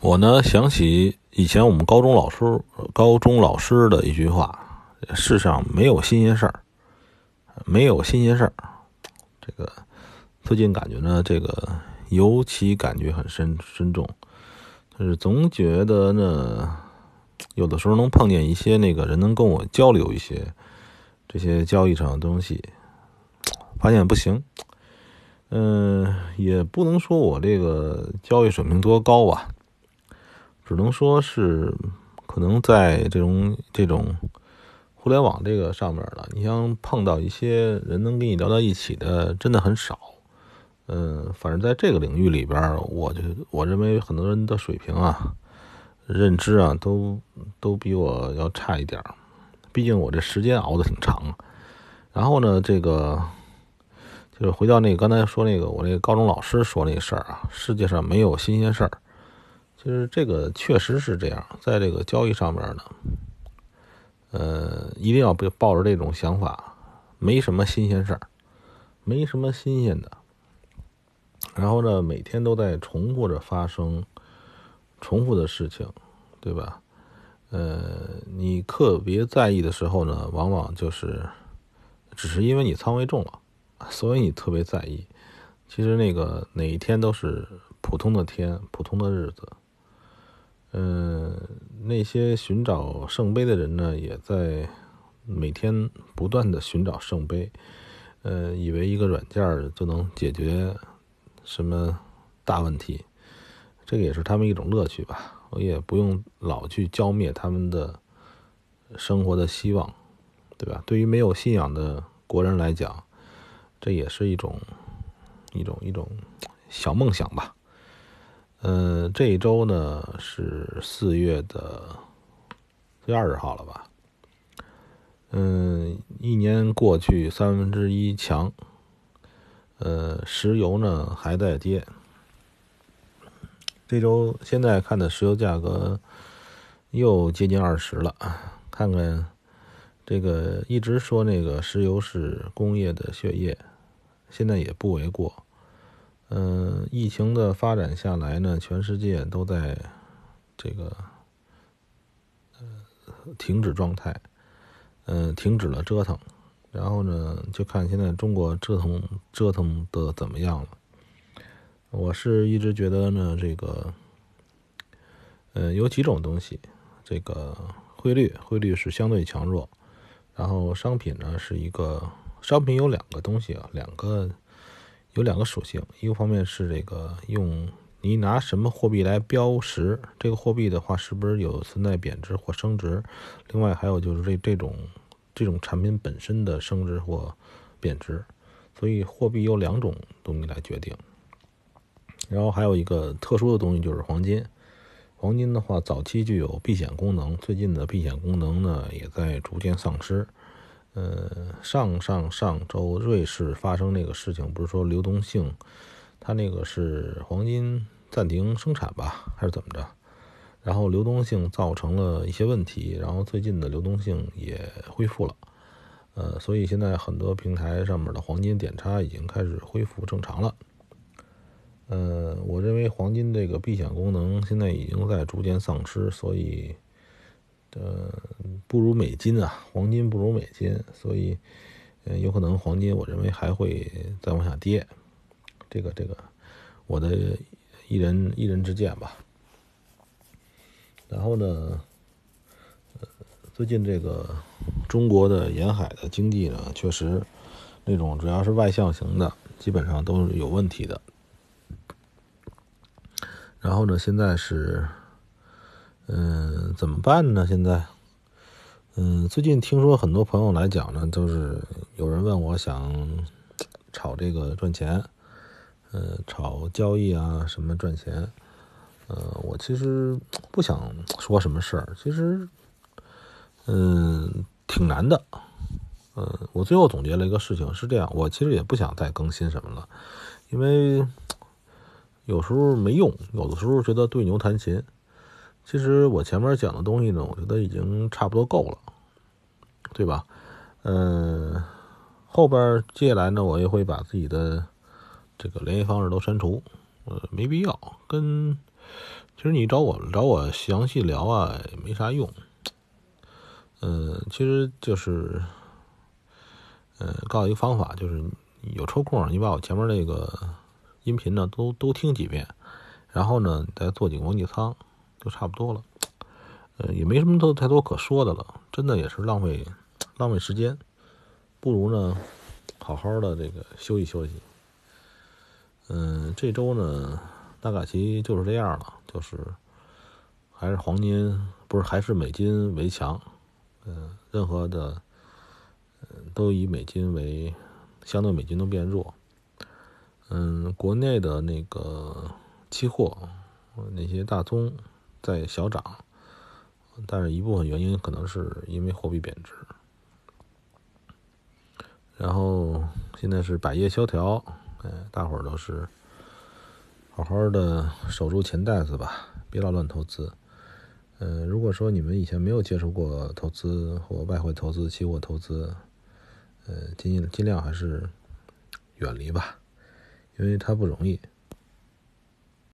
我呢想起以前我们高中老师高中老师的一句话：“世上没有新鲜事儿，没有新鲜事儿。”这个最近感觉呢，这个尤其感觉很深深重，就是总觉得呢，有的时候能碰见一些那个人能跟我交流一些这些交易上的东西，发现不行。嗯，也不能说我这个交易水平多高吧。只能说是，可能在这种这种互联网这个上面了，你像碰到一些人能跟你聊到一起的，真的很少。嗯，反正在这个领域里边，我就我认为很多人的水平啊、认知啊，都都比我要差一点毕竟我这时间熬得挺长。然后呢，这个就是回到那个刚才说那个我那个高中老师说那事儿啊，世界上没有新鲜事儿。其实这个确实是这样，在这个交易上面呢，呃，一定要别抱着这种想法，没什么新鲜事儿，没什么新鲜的。然后呢，每天都在重复着发生重复的事情，对吧？呃，你特别在意的时候呢，往往就是只是因为你仓位重了，所以你特别在意。其实那个哪一天都是普通的天，普通的日子。嗯，那些寻找圣杯的人呢，也在每天不断的寻找圣杯。呃，以为一个软件就能解决什么大问题，这个也是他们一种乐趣吧。我也不用老去浇灭他们的生活的希望，对吧？对于没有信仰的国人来讲，这也是一种一种一种小梦想吧。嗯，这一周呢是四月的四月二十号了吧？嗯，一年过去三分之一强，呃，石油呢还在跌。这周现在看的石油价格又接近二十了，看看这个一直说那个石油是工业的血液，现在也不为过。嗯，疫情的发展下来呢，全世界都在这个呃停止状态，嗯，停止了折腾，然后呢，就看现在中国折腾折腾的怎么样了。我是一直觉得呢，这个呃有几种东西，这个汇率汇率是相对强弱，然后商品呢是一个商品有两个东西啊，两个。有两个属性，一个方面是这个用你拿什么货币来标识这个货币的话，是不是有存在贬值或升值？另外还有就是这这种这种产品本身的升值或贬值，所以货币有两种东西来决定。然后还有一个特殊的东西就是黄金，黄金的话早期具有避险功能，最近的避险功能呢也在逐渐丧失。呃，上上上周瑞士发生那个事情，不是说流动性，它那个是黄金暂停生产吧，还是怎么着？然后流动性造成了一些问题，然后最近的流动性也恢复了。呃，所以现在很多平台上面的黄金点差已经开始恢复正常了。呃，我认为黄金这个避险功能现在已经在逐渐丧失，所以。呃，不如美金啊，黄金不如美金，所以，呃，有可能黄金，我认为还会再往下跌。这个，这个，我的一人一人之见吧。然后呢，呃，最近这个中国的沿海的经济呢，确实那种主要是外向型的，基本上都是有问题的。然后呢，现在是。怎么办呢？现在，嗯，最近听说很多朋友来讲呢，就是有人问我想炒这个赚钱，呃，炒交易啊什么赚钱，呃，我其实不想说什么事儿，其实，嗯，挺难的，嗯，我最后总结了一个事情是这样，我其实也不想再更新什么了，因为有时候没用，有的时候觉得对牛弹琴。其实我前面讲的东西呢，我觉得已经差不多够了，对吧？嗯，后边接下来呢，我也会把自己的这个联系方式都删除，呃，没必要跟其实你找我找我详细聊啊，也没啥用。嗯，其实就是，嗯，告诉一个方法，就是有抽空你把我前面那个音频呢都都听几遍，然后呢你再做几个模拟仓，就差不多了。呃，也没什么多太多可说的了，真的也是浪费浪费时间，不如呢好好的这个休息休息。嗯，这周呢大概其就是这样了，就是还是黄金不是还是美金为强。嗯，任何的，嗯，都以美金为相对美金都变弱。嗯，国内的那个期货，那些大宗在小涨，但是一部分原因可能是因为货币贬值。然后现在是百业萧条，哎，大伙儿都是好好的守住钱袋子吧，别老乱投资。嗯，如果说你们以前没有接触过投资或外汇投资、期货投资，呃，尽尽量还是远离吧，因为它不容易。